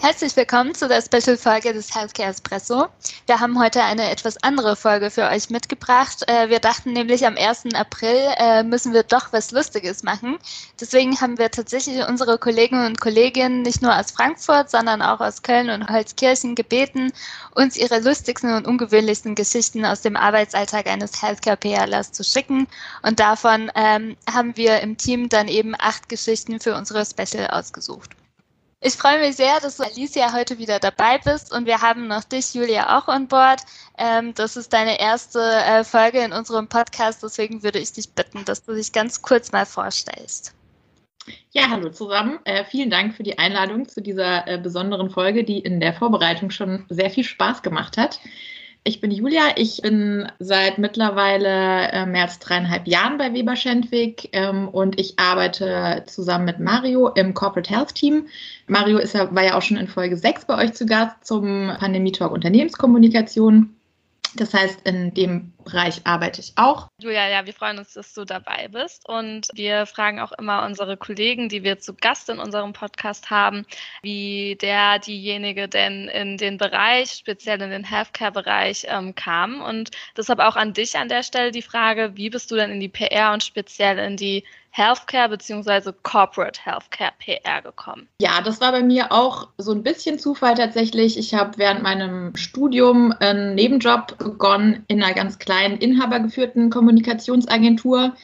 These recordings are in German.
Herzlich willkommen zu der Special-Folge des Healthcare Espresso. Wir haben heute eine etwas andere Folge für euch mitgebracht. Äh, wir dachten nämlich, am 1. April äh, müssen wir doch was Lustiges machen. Deswegen haben wir tatsächlich unsere Kolleginnen und Kolleginnen nicht nur aus Frankfurt, sondern auch aus Köln und Holzkirchen gebeten, uns ihre lustigsten und ungewöhnlichsten Geschichten aus dem Arbeitsalltag eines Healthcare-PRlers zu schicken. Und davon ähm, haben wir im Team dann eben acht Geschichten für unsere Special ausgesucht. Ich freue mich sehr, dass du Alicia heute wieder dabei bist und wir haben noch dich, Julia, auch an Bord. Ähm, das ist deine erste äh, Folge in unserem Podcast, deswegen würde ich dich bitten, dass du dich ganz kurz mal vorstellst. Ja, hallo zusammen. Äh, vielen Dank für die Einladung zu dieser äh, besonderen Folge, die in der Vorbereitung schon sehr viel Spaß gemacht hat. Ich bin Julia. Ich bin seit mittlerweile äh, mehr als dreieinhalb Jahren bei Weber Schendwig ähm, und ich arbeite zusammen mit Mario im Corporate Health Team. Mario ist ja, war ja auch schon in Folge 6 bei euch zu Gast zum Pandemie Talk Unternehmenskommunikation. Das heißt, in dem Bereich arbeite ich auch. Julia, ja, wir freuen uns, dass du dabei bist. Und wir fragen auch immer unsere Kollegen, die wir zu Gast in unserem Podcast haben, wie der, diejenige denn in den Bereich, speziell in den Healthcare-Bereich, ähm, kam. Und deshalb auch an dich an der Stelle die Frage, wie bist du denn in die PR und speziell in die Healthcare bzw. Corporate Healthcare PR gekommen? Ja, das war bei mir auch so ein bisschen Zufall tatsächlich. Ich habe während meinem Studium einen Nebenjob begonnen in einer ganz kleinen inhabergeführten Kommunikationsagentur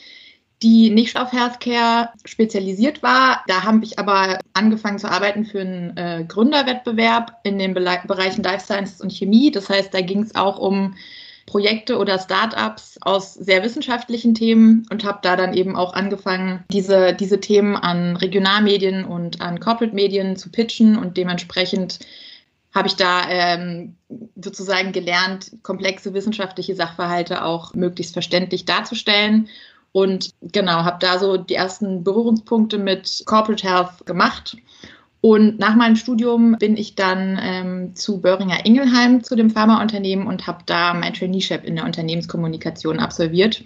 die nicht auf Healthcare spezialisiert war. Da habe ich aber angefangen zu arbeiten für einen äh, Gründerwettbewerb in den Be Bereichen Life Sciences und Chemie. Das heißt, da ging es auch um Projekte oder Startups aus sehr wissenschaftlichen Themen und habe da dann eben auch angefangen, diese, diese Themen an Regionalmedien und an Corporate-Medien zu pitchen und dementsprechend habe ich da ähm, sozusagen gelernt, komplexe wissenschaftliche Sachverhalte auch möglichst verständlich darzustellen. Und genau, habe da so die ersten Berührungspunkte mit Corporate Health gemacht und nach meinem Studium bin ich dann ähm, zu Böhringer Ingelheim, zu dem Pharmaunternehmen und habe da mein Traineeship in der Unternehmenskommunikation absolviert.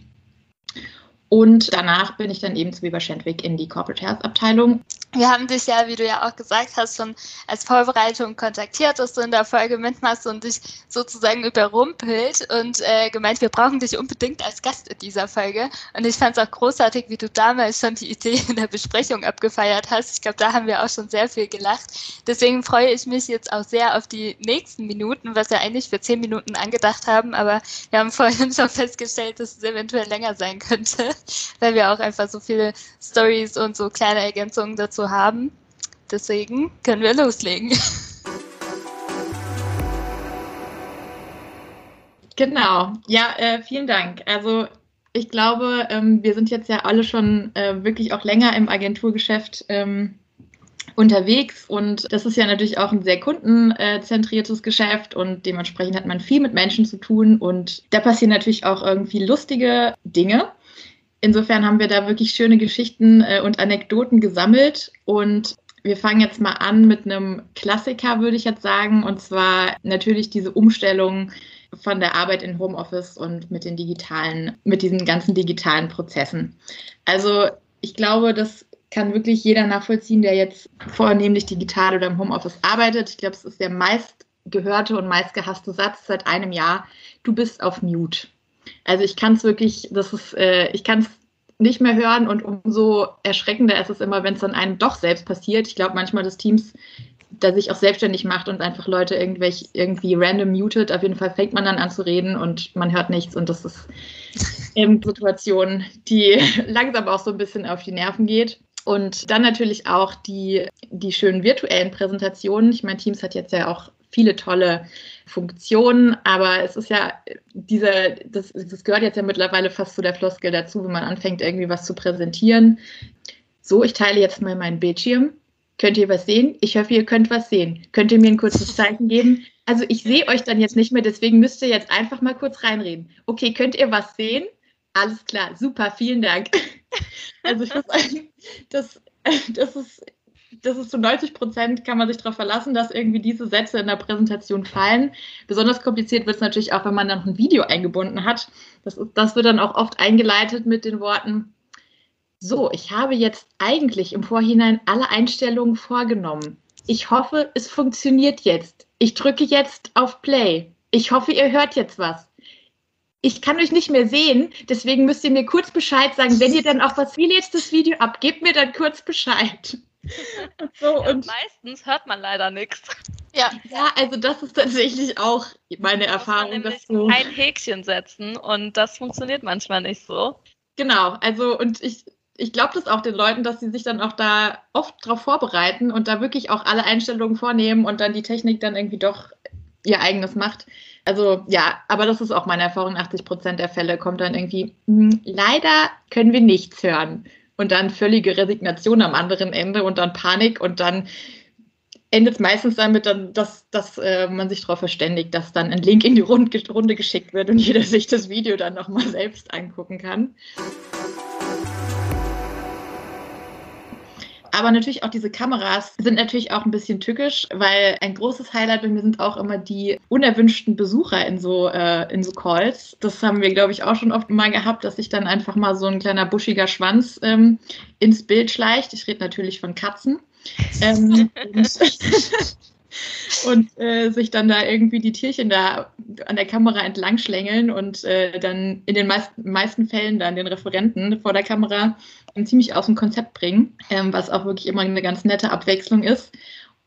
Und danach bin ich dann eben zu Weber Schendwick in die Corporate Health Abteilung. Wir haben dich ja, wie du ja auch gesagt hast, schon als Vorbereitung kontaktiert, dass du in der Folge mitmachst und dich sozusagen überrumpelt und äh, gemeint, wir brauchen dich unbedingt als Gast in dieser Folge. Und ich fand es auch großartig, wie du damals schon die Idee in der Besprechung abgefeiert hast. Ich glaube, da haben wir auch schon sehr viel gelacht. Deswegen freue ich mich jetzt auch sehr auf die nächsten Minuten, was wir eigentlich für zehn Minuten angedacht haben. Aber wir haben vorhin schon festgestellt, dass es eventuell länger sein könnte. weil wir auch einfach so viele Stories und so kleine Ergänzungen dazu haben. Deswegen können wir loslegen. Genau, ja, äh, vielen Dank. Also ich glaube, ähm, wir sind jetzt ja alle schon äh, wirklich auch länger im Agenturgeschäft ähm, unterwegs und das ist ja natürlich auch ein sehr kundenzentriertes Geschäft und dementsprechend hat man viel mit Menschen zu tun und da passieren natürlich auch irgendwie lustige Dinge insofern haben wir da wirklich schöne Geschichten äh, und Anekdoten gesammelt und wir fangen jetzt mal an mit einem Klassiker, würde ich jetzt sagen, und zwar natürlich diese Umstellung von der Arbeit in Homeoffice und mit den digitalen, mit diesen ganzen digitalen Prozessen. Also ich glaube, das kann wirklich jeder nachvollziehen, der jetzt vornehmlich digital oder im Homeoffice arbeitet. Ich glaube, es ist der meist gehörte und meist gehasste Satz seit einem Jahr. Du bist auf Mute. Also ich kann es wirklich, das ist, äh, ich kann es nicht mehr hören und umso erschreckender ist es immer, wenn es dann einem doch selbst passiert. Ich glaube manchmal, dass Teams da sich auch selbstständig macht und einfach Leute irgendwelche irgendwie random mutet. Auf jeden Fall fängt man dann an zu reden und man hört nichts und das ist eben Situation, die langsam auch so ein bisschen auf die Nerven geht. Und dann natürlich auch die, die schönen virtuellen Präsentationen. Ich meine, Teams hat jetzt ja auch viele tolle Funktionen, aber es ist ja diese, das, das gehört jetzt ja mittlerweile fast zu der Floskel dazu, wenn man anfängt, irgendwie was zu präsentieren. So, ich teile jetzt mal meinen Bildschirm. Könnt ihr was sehen? Ich hoffe, ihr könnt was sehen. Könnt ihr mir ein kurzes Zeichen geben? Also ich sehe euch dann jetzt nicht mehr, deswegen müsst ihr jetzt einfach mal kurz reinreden. Okay, könnt ihr was sehen? Alles klar, super, vielen Dank. Also ich muss sagen, das das ist, das ist zu 90 Prozent kann man sich darauf verlassen, dass irgendwie diese Sätze in der Präsentation fallen. Besonders kompliziert wird es natürlich auch, wenn man dann noch ein Video eingebunden hat. Das, das wird dann auch oft eingeleitet mit den Worten, so, ich habe jetzt eigentlich im Vorhinein alle Einstellungen vorgenommen. Ich hoffe, es funktioniert jetzt. Ich drücke jetzt auf Play. Ich hoffe, ihr hört jetzt was. Ich kann euch nicht mehr sehen, deswegen müsst ihr mir kurz Bescheid sagen. Wenn ihr dann auch was wie jetzt das Video ab, gebt mir dann kurz Bescheid. Und so, ja, und meistens hört man leider nichts. Ja. ja, also das ist tatsächlich auch meine Erfahrung. Dass so ein Häkchen setzen und das funktioniert manchmal nicht so. Genau, also und ich, ich glaube das auch den Leuten, dass sie sich dann auch da oft darauf vorbereiten und da wirklich auch alle Einstellungen vornehmen und dann die Technik dann irgendwie doch ihr eigenes macht. Also ja, aber das ist auch meine Erfahrung. 80 Prozent der Fälle kommt dann irgendwie, hm, leider können wir nichts hören. Und dann völlige Resignation am anderen Ende und dann Panik und dann endet es meistens damit, dass, dass äh, man sich darauf verständigt, dass dann ein Link in die Runde geschickt wird und jeder sich das Video dann nochmal selbst angucken kann. Aber natürlich auch diese Kameras sind natürlich auch ein bisschen tückisch, weil ein großes Highlight bei mir sind auch immer die unerwünschten Besucher in so, äh, in so Calls. Das haben wir, glaube ich, auch schon oft mal gehabt, dass sich dann einfach mal so ein kleiner buschiger Schwanz ähm, ins Bild schleicht. Ich rede natürlich von Katzen. Ähm, und äh, sich dann da irgendwie die Tierchen da an der Kamera entlang schlängeln und äh, dann in den meisten, meisten Fällen dann den Referenten vor der Kamera ziemlich aus dem Konzept bringen, ähm, was auch wirklich immer eine ganz nette Abwechslung ist.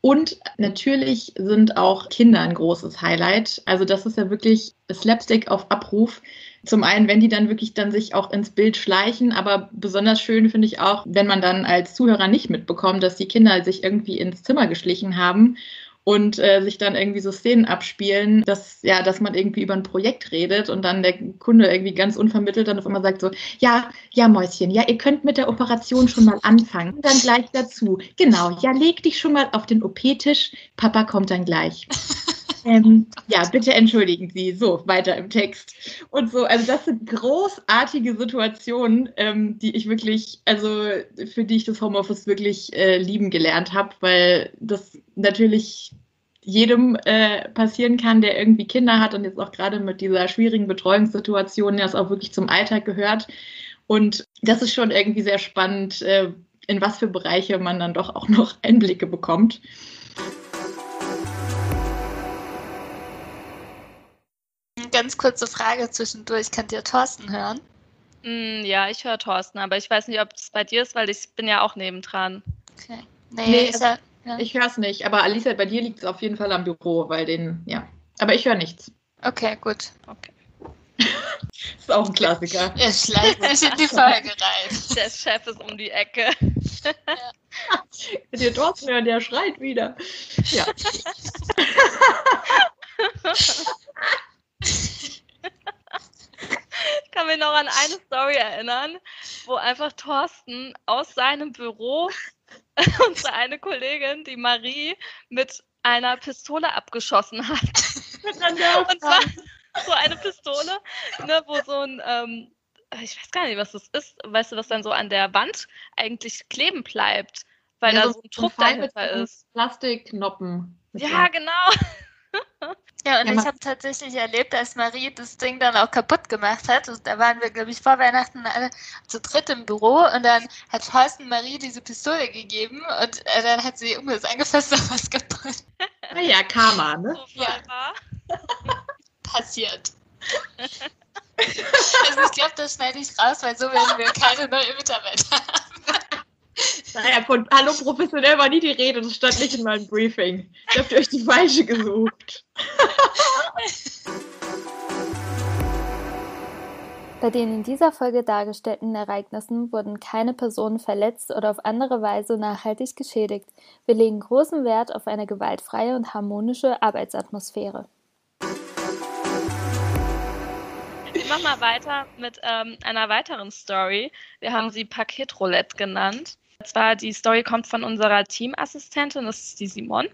Und natürlich sind auch Kinder ein großes Highlight. Also das ist ja wirklich Slapstick auf Abruf. Zum einen, wenn die dann wirklich dann sich auch ins Bild schleichen, aber besonders schön finde ich auch, wenn man dann als Zuhörer nicht mitbekommt, dass die Kinder sich irgendwie ins Zimmer geschlichen haben und äh, sich dann irgendwie so Szenen abspielen, dass ja, dass man irgendwie über ein Projekt redet und dann der Kunde irgendwie ganz unvermittelt dann auf einmal sagt so, ja, ja, Mäuschen, ja, ihr könnt mit der Operation schon mal anfangen. Dann gleich dazu. Genau, ja, leg dich schon mal auf den OP-Tisch, Papa kommt dann gleich. Ähm, ja, bitte entschuldigen Sie. So, weiter im Text. Und so, also das sind großartige Situationen, ähm, die ich wirklich, also für die ich das Homeoffice wirklich äh, lieben gelernt habe, weil das natürlich jedem äh, passieren kann, der irgendwie Kinder hat und jetzt auch gerade mit dieser schwierigen Betreuungssituation, das auch wirklich zum Alltag gehört. Und das ist schon irgendwie sehr spannend, äh, in was für Bereiche man dann doch auch noch Einblicke bekommt. Ganz kurze Frage zwischendurch. Könnt ihr Thorsten hören? Mm, ja, ich höre Thorsten, aber ich weiß nicht, ob es bei dir ist, weil ich bin ja auch nebendran. Okay. Nee, nee ist er, ja. ich höre es nicht. Aber Alicia, bei dir liegt es auf jeden Fall am Büro, weil den, ja. Aber ich höre nichts. Okay, gut. Okay. ist auch ein Klassiker. Er schleicht sich in die Folge rein. Der Chef ist um die Ecke. Ja. Der Thorsten hören, der schreit wieder. Ja. Ich kann mich noch an eine Story erinnern, wo einfach Thorsten aus seinem Büro unsere eine Kollegin, die Marie, mit einer Pistole abgeschossen hat. Und zwar so eine Pistole, ne, wo so ein, ähm, ich weiß gar nicht, was das ist, weißt du, was dann so an der Wand eigentlich kleben bleibt, weil ja, da so ein Druck dahinter ist. Plastiknoppen. Ja, genau. Ja, und ja, ich habe tatsächlich erlebt, als Marie das Ding dann auch kaputt gemacht hat. Und da waren wir, glaube ich, vor Weihnachten alle zu dritt im Büro und dann hat Thorsten Marie diese Pistole gegeben und äh, dann hat sie irgendwas angefasst und was kaputt. Naja, Karma, ne? Ja. Passiert. also ich glaube, das schneide ich raus, weil so werden wir keine neuen Mitarbeiter haben. Naja, von Hallo professionell war nie die Rede, das stand nicht in meinem Briefing. Ich habt euch die falsche gesucht. Bei den in dieser Folge dargestellten Ereignissen wurden keine Personen verletzt oder auf andere Weise nachhaltig geschädigt. Wir legen großen Wert auf eine gewaltfreie und harmonische Arbeitsatmosphäre. Ich mach mal weiter mit ähm, einer weiteren Story. Wir haben sie Paketroulette genannt. Zwar die Story kommt von unserer Teamassistentin, das ist die Simon.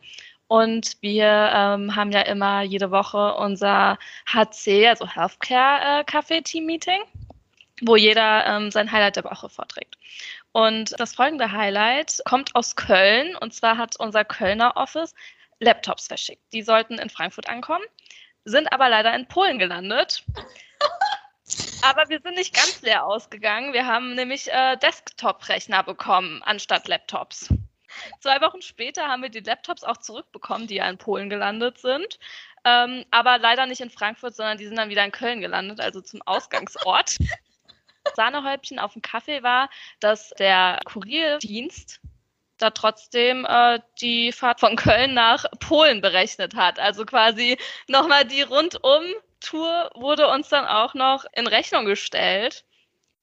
Und wir ähm, haben ja immer jede Woche unser HC, also Healthcare äh, Café Team Meeting, wo jeder ähm, sein Highlight der Woche vorträgt. Und das folgende Highlight kommt aus Köln. Und zwar hat unser Kölner Office Laptops verschickt. Die sollten in Frankfurt ankommen, sind aber leider in Polen gelandet. Aber wir sind nicht ganz leer ausgegangen. Wir haben nämlich äh, Desktop-Rechner bekommen anstatt Laptops. Zwei Wochen später haben wir die Laptops auch zurückbekommen, die ja in Polen gelandet sind. Ähm, aber leider nicht in Frankfurt, sondern die sind dann wieder in Köln gelandet, also zum Ausgangsort. Sahnehäubchen auf dem Kaffee war, dass der Kurierdienst da trotzdem äh, die Fahrt von Köln nach Polen berechnet hat. Also quasi nochmal die Rundum-Tour wurde uns dann auch noch in Rechnung gestellt.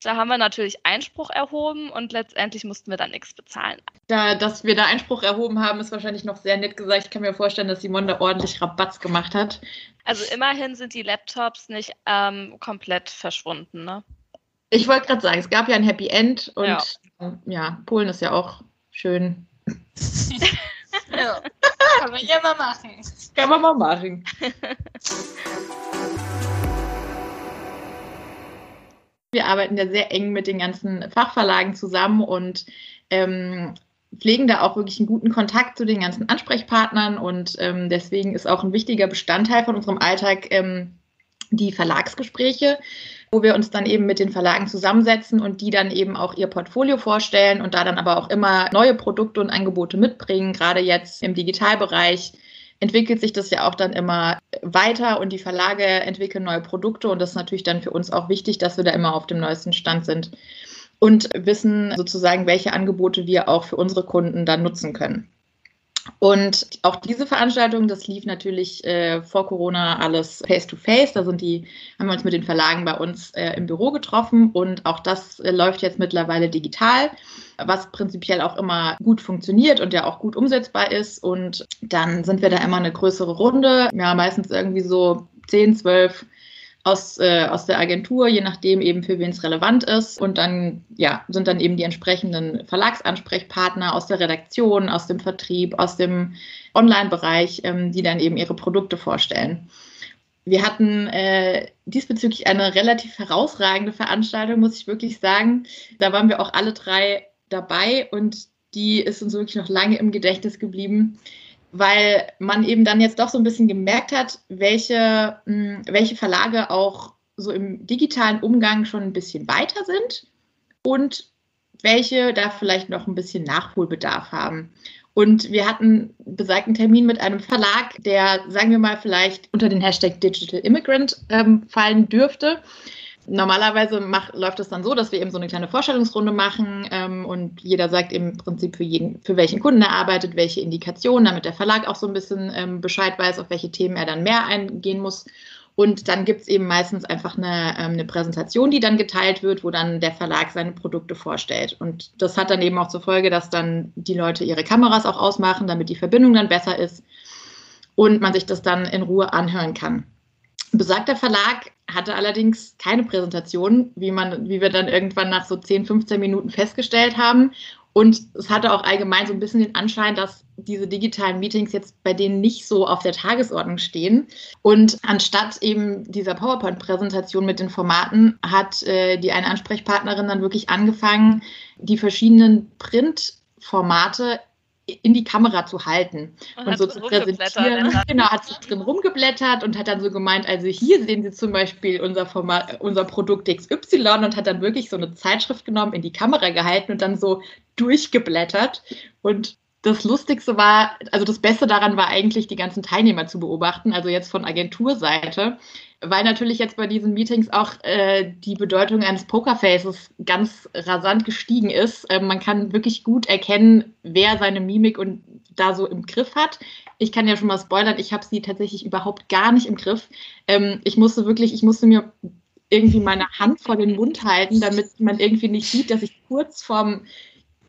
Da haben wir natürlich Einspruch erhoben und letztendlich mussten wir dann nichts bezahlen. Da, dass wir da Einspruch erhoben haben, ist wahrscheinlich noch sehr nett gesagt. Ich kann mir vorstellen, dass Simon da ordentlich Rabatz gemacht hat. Also immerhin sind die Laptops nicht ähm, komplett verschwunden, ne? Ich wollte gerade sagen, es gab ja ein Happy End und ja. ja, Polen ist ja auch schön. ja, kann man ja mal machen. Kann man mal machen. Wir arbeiten ja sehr eng mit den ganzen Fachverlagen zusammen und ähm, pflegen da auch wirklich einen guten Kontakt zu den ganzen Ansprechpartnern und ähm, deswegen ist auch ein wichtiger Bestandteil von unserem Alltag ähm, die Verlagsgespräche wo wir uns dann eben mit den Verlagen zusammensetzen und die dann eben auch ihr Portfolio vorstellen und da dann aber auch immer neue Produkte und Angebote mitbringen. Gerade jetzt im Digitalbereich entwickelt sich das ja auch dann immer weiter und die Verlage entwickeln neue Produkte und das ist natürlich dann für uns auch wichtig, dass wir da immer auf dem neuesten Stand sind und wissen sozusagen, welche Angebote wir auch für unsere Kunden dann nutzen können. Und auch diese Veranstaltung, das lief natürlich äh, vor Corona alles face-to-face. -face. Da sind die, haben wir uns mit den Verlagen bei uns äh, im Büro getroffen und auch das äh, läuft jetzt mittlerweile digital, was prinzipiell auch immer gut funktioniert und ja auch gut umsetzbar ist. Und dann sind wir da immer eine größere Runde, ja, meistens irgendwie so 10, 12 aus, äh, aus der Agentur, je nachdem eben für wen es relevant ist. Und dann ja, sind dann eben die entsprechenden Verlagsansprechpartner aus der Redaktion, aus dem Vertrieb, aus dem Online-Bereich, ähm, die dann eben ihre Produkte vorstellen. Wir hatten äh, diesbezüglich eine relativ herausragende Veranstaltung, muss ich wirklich sagen. Da waren wir auch alle drei dabei und die ist uns wirklich noch lange im Gedächtnis geblieben weil man eben dann jetzt doch so ein bisschen gemerkt hat, welche, hm, welche Verlage auch so im digitalen Umgang schon ein bisschen weiter sind und welche da vielleicht noch ein bisschen Nachholbedarf haben. Und wir hatten besagten Termin mit einem Verlag, der, sagen wir mal, vielleicht unter den Hashtag Digital Immigrant ähm, fallen dürfte. Normalerweise mach, läuft es dann so, dass wir eben so eine kleine Vorstellungsrunde machen ähm, und jeder sagt im Prinzip für jeden, für welchen Kunden er arbeitet, welche Indikationen, damit der Verlag auch so ein bisschen ähm, Bescheid weiß, auf welche Themen er dann mehr eingehen muss. Und dann gibt es eben meistens einfach eine, ähm, eine Präsentation, die dann geteilt wird, wo dann der Verlag seine Produkte vorstellt. Und das hat dann eben auch zur Folge, dass dann die Leute ihre Kameras auch ausmachen, damit die Verbindung dann besser ist und man sich das dann in Ruhe anhören kann. Besagter Verlag hatte allerdings keine Präsentation, wie, man, wie wir dann irgendwann nach so 10, 15 Minuten festgestellt haben. Und es hatte auch allgemein so ein bisschen den Anschein, dass diese digitalen Meetings jetzt bei denen nicht so auf der Tagesordnung stehen. Und anstatt eben dieser PowerPoint-Präsentation mit den Formaten hat äh, die eine Ansprechpartnerin dann wirklich angefangen, die verschiedenen Printformate in die Kamera zu halten und, und so zu präsentieren. Genau, hat so drin rumgeblättert und hat dann so gemeint, also hier sehen Sie zum Beispiel unser Format, unser Produkt XY und hat dann wirklich so eine Zeitschrift genommen, in die Kamera gehalten und dann so durchgeblättert. Und das Lustigste war, also das Beste daran war eigentlich, die ganzen Teilnehmer zu beobachten, also jetzt von Agenturseite, weil natürlich jetzt bei diesen Meetings auch äh, die Bedeutung eines Pokerfaces ganz rasant gestiegen ist. Äh, man kann wirklich gut erkennen, wer seine Mimik und da so im Griff hat. Ich kann ja schon mal spoilern, ich habe sie tatsächlich überhaupt gar nicht im Griff. Ähm, ich musste wirklich, ich musste mir irgendwie meine Hand vor den Mund halten, damit man irgendwie nicht sieht, dass ich kurz vorm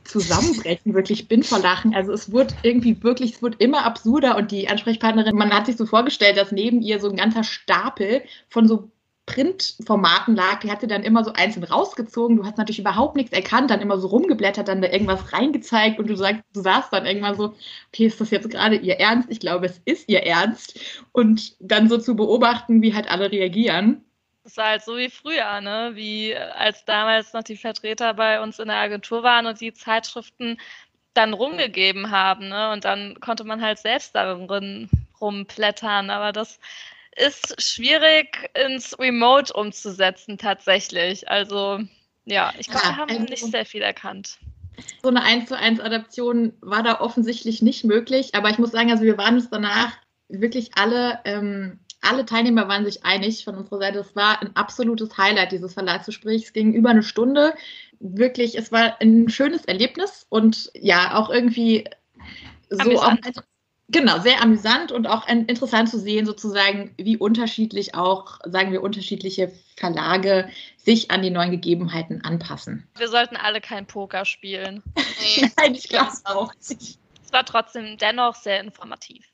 Zusammenbrechen wirklich bin vor Lachen. Also es wurde irgendwie wirklich, es wurde immer absurder und die Ansprechpartnerin, man hat sich so vorgestellt, dass neben ihr so ein ganzer Stapel von so Printformaten lag, die hat sie dann immer so einzeln rausgezogen. Du hast natürlich überhaupt nichts erkannt, dann immer so rumgeblättert, dann da irgendwas reingezeigt und du sagst, du saßt dann irgendwann so, okay, ist das jetzt gerade ihr Ernst? Ich glaube, es ist ihr Ernst. Und dann so zu beobachten, wie halt alle reagieren. War halt so wie früher, ne? Wie äh, als damals noch die Vertreter bei uns in der Agentur waren und die Zeitschriften dann rumgegeben haben, ne? Und dann konnte man halt selbst darin rumplättern. Aber das ist schwierig ins Remote umzusetzen tatsächlich. Also ja, ich glaube, wir haben also, nicht sehr viel erkannt. So eine 1 zu 1 Adaption war da offensichtlich nicht möglich, aber ich muss sagen, also wir waren uns danach wirklich alle, ähm, alle Teilnehmer waren sich einig von unserer Seite. Es war ein absolutes Highlight, dieses Verlagsgespräch. Es ging über eine Stunde. Wirklich, es war ein schönes Erlebnis und ja, auch irgendwie so auch, Genau, sehr amüsant und auch interessant zu sehen, sozusagen, wie unterschiedlich auch, sagen wir, unterschiedliche Verlage sich an die neuen Gegebenheiten anpassen. Wir sollten alle kein Poker spielen. Nein, ich glaube es auch nicht. Es war trotzdem dennoch sehr informativ.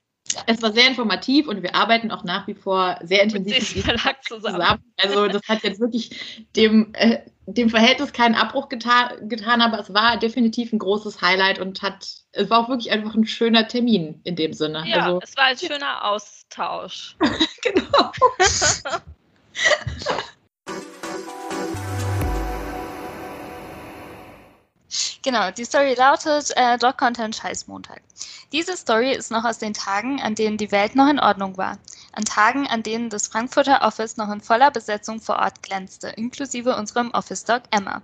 Es war sehr informativ und wir arbeiten auch nach wie vor sehr intensiv mit Verlag zusammen. zusammen. Also das hat jetzt wirklich dem, äh, dem Verhältnis keinen Abbruch getan, getan, aber es war definitiv ein großes Highlight und hat, es war auch wirklich einfach ein schöner Termin in dem Sinne. Ja, also, es war ein schöner Austausch. genau. Genau, die Story lautet äh, Dog Content Scheiß Montag. Diese Story ist noch aus den Tagen, an denen die Welt noch in Ordnung war. An Tagen, an denen das Frankfurter Office noch in voller Besetzung vor Ort glänzte, inklusive unserem Office-Dog Emma.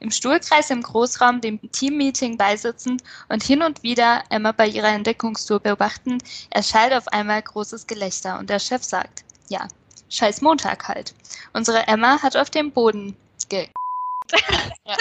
Im Stuhlkreis im Großraum dem Teammeeting beisitzend und hin und wieder Emma bei ihrer Entdeckungstour beobachtend, erschallt auf einmal großes Gelächter und der Chef sagt, ja, scheiß Montag halt. Unsere Emma hat auf dem Boden ge... ja.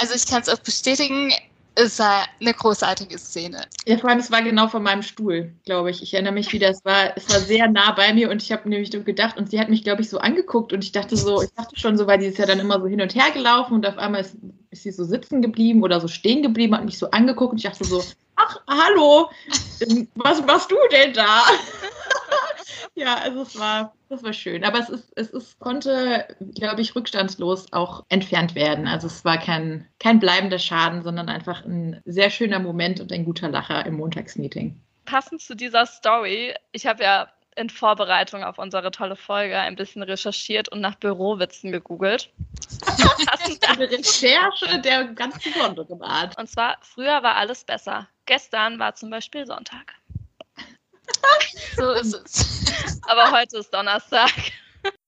Also ich kann es auch bestätigen, es war eine großartige Szene. Ja, vor allem, es war genau vor meinem Stuhl, glaube ich. Ich erinnere mich wieder, es war, es war sehr nah bei mir und ich habe nämlich gedacht, und sie hat mich, glaube ich, so angeguckt und ich dachte so, ich dachte schon so, weil die ist ja dann immer so hin und her gelaufen und auf einmal ist, ist sie so sitzen geblieben oder so stehen geblieben, hat mich so angeguckt und ich dachte so, ach, hallo, was machst du denn da? ja, also es war, das war schön. Aber es ist, es ist, konnte, glaube ich, rückstandslos auch entfernt werden. Also es war kein, kein bleibender Schaden, sondern einfach ein sehr schöner Moment und ein guter Lacher im Montagsmeeting. Passend zu dieser Story, ich habe ja in Vorbereitung auf unsere tolle Folge ein bisschen recherchiert und nach Bürowitzen gegoogelt. Eine Recherche der ganz besonderen Art. Und zwar, früher war alles besser. Gestern war zum Beispiel Sonntag. So ist es. Aber heute ist Donnerstag.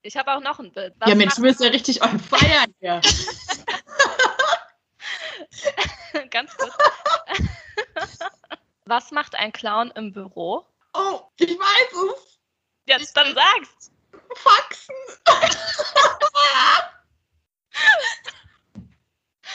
Ich habe auch noch ein Bild. Was ja, Mensch, du bist ja richtig on fire hier. Ganz kurz. Was macht ein Clown im Büro? Oh, ich weiß es. Jetzt dann sag's. Faxen.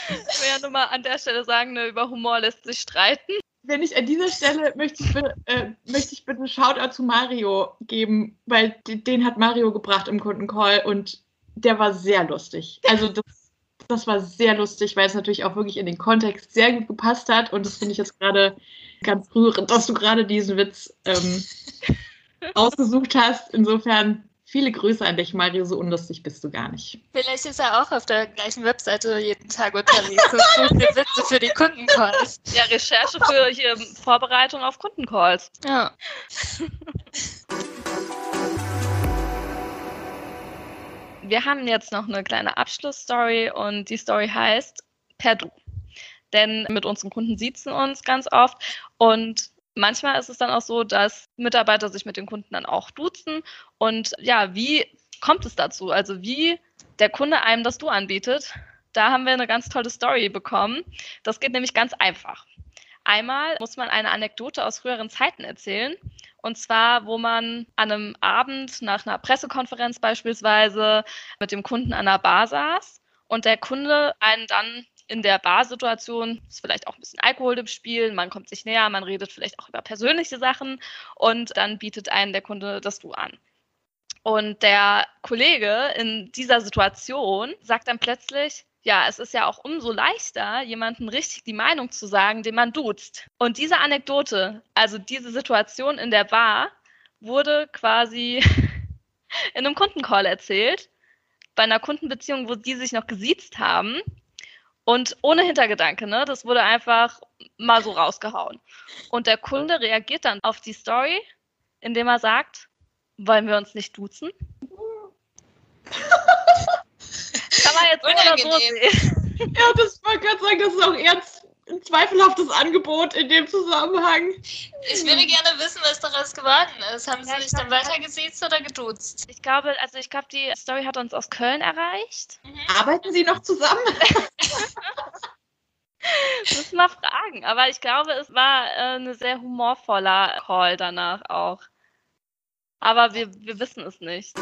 Ich will ja nur mal an der Stelle sagen, ne, über Humor lässt sich streiten wenn ich an dieser Stelle möchte ich, bitte, äh, möchte ich bitte Shoutout zu Mario geben, weil den hat Mario gebracht im Kundencall und der war sehr lustig. Also das, das war sehr lustig, weil es natürlich auch wirklich in den Kontext sehr gut gepasst hat und das finde ich jetzt gerade ganz rührend, dass du gerade diesen Witz ähm, ausgesucht hast. Insofern Viele Grüße an dich, Mario. So unlustig bist du gar nicht. Vielleicht ist er auch auf der gleichen Webseite jeden Tag unterwegs und sucht Witze für die Kundencalls. Ja, Recherche für hier Vorbereitung auf Kundencalls. Ja. Wir haben jetzt noch eine kleine Abschlussstory und die Story heißt Per Du. Denn mit unseren Kunden sitzen uns ganz oft und Manchmal ist es dann auch so, dass Mitarbeiter sich mit den Kunden dann auch duzen. Und ja, wie kommt es dazu? Also wie der Kunde einem das Du anbietet, da haben wir eine ganz tolle Story bekommen. Das geht nämlich ganz einfach. Einmal muss man eine Anekdote aus früheren Zeiten erzählen. Und zwar, wo man an einem Abend nach einer Pressekonferenz beispielsweise mit dem Kunden an der Bar saß und der Kunde einen dann in der Barsituation ist vielleicht auch ein bisschen Alkohol im Spiel, man kommt sich näher, man redet vielleicht auch über persönliche Sachen und dann bietet einen der Kunde das Du an. Und der Kollege in dieser Situation sagt dann plötzlich, ja, es ist ja auch umso leichter, jemandem richtig die Meinung zu sagen, den man duzt. Und diese Anekdote, also diese Situation in der Bar, wurde quasi in einem Kundencall erzählt, bei einer Kundenbeziehung, wo die sich noch gesiezt haben. Und ohne Hintergedanke, ne? Das wurde einfach mal so rausgehauen. Und der Kunde reagiert dann auf die Story, indem er sagt, wollen wir uns nicht duzen? Kann man jetzt Unangenehm. so sehen. Ja, das wollte gerade sagen, das ist auch eher ein zweifelhaftes Angebot in dem Zusammenhang. Ich würde gerne wissen, was daraus geworden ist. Haben Sie ja, sich dann weitergesiezt oder geduzt? Ich glaube, also ich glaube, die Story hat uns aus Köln erreicht. Mhm. Arbeiten Sie noch zusammen? Müssen wir fragen. Aber ich glaube, es war äh, ein sehr humorvoller Call danach auch. Aber wir, wir wissen es nicht.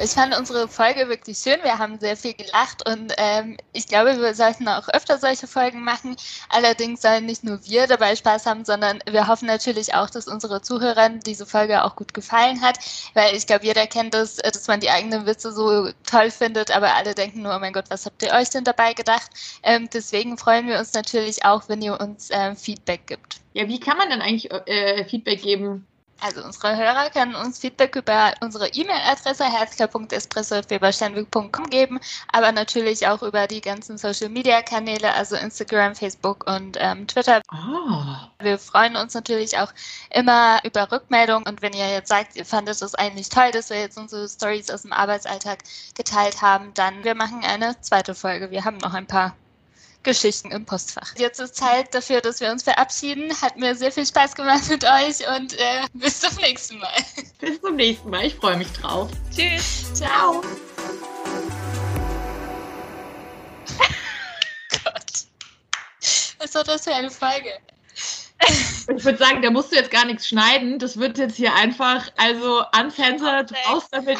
Ich fand unsere Folge wirklich schön. Wir haben sehr viel gelacht und ähm, ich glaube, wir sollten auch öfter solche Folgen machen. Allerdings sollen nicht nur wir dabei Spaß haben, sondern wir hoffen natürlich auch, dass unsere Zuhörern diese Folge auch gut gefallen hat, weil ich glaube, jeder kennt das, äh, dass man die eigenen Witze so toll findet, aber alle denken nur, oh mein Gott, was habt ihr euch denn dabei gedacht? Ähm, deswegen freuen wir uns natürlich auch, wenn ihr uns äh, Feedback gibt. Ja, wie kann man denn eigentlich äh, Feedback geben? Also unsere Hörer können uns Feedback über unsere E-Mail-Adresse herzler.espresso.febersteinweg.com geben, aber natürlich auch über die ganzen Social-Media-Kanäle, also Instagram, Facebook und ähm, Twitter. Oh. Wir freuen uns natürlich auch immer über Rückmeldungen und wenn ihr jetzt sagt, ihr fandet es eigentlich toll, dass wir jetzt unsere Stories aus dem Arbeitsalltag geteilt haben, dann wir machen eine zweite Folge. Wir haben noch ein paar Geschichten im Postfach. Jetzt ist Zeit dafür, dass wir uns verabschieden. Hat mir sehr viel Spaß gemacht mit euch und äh, bis zum nächsten Mal. Bis zum nächsten Mal. Ich freue mich drauf. Tschüss. Ciao. Gott. Was war das für eine Folge? Ich würde sagen, da musst du jetzt gar nichts schneiden. Das wird jetzt hier einfach, also uncensored, raus damit.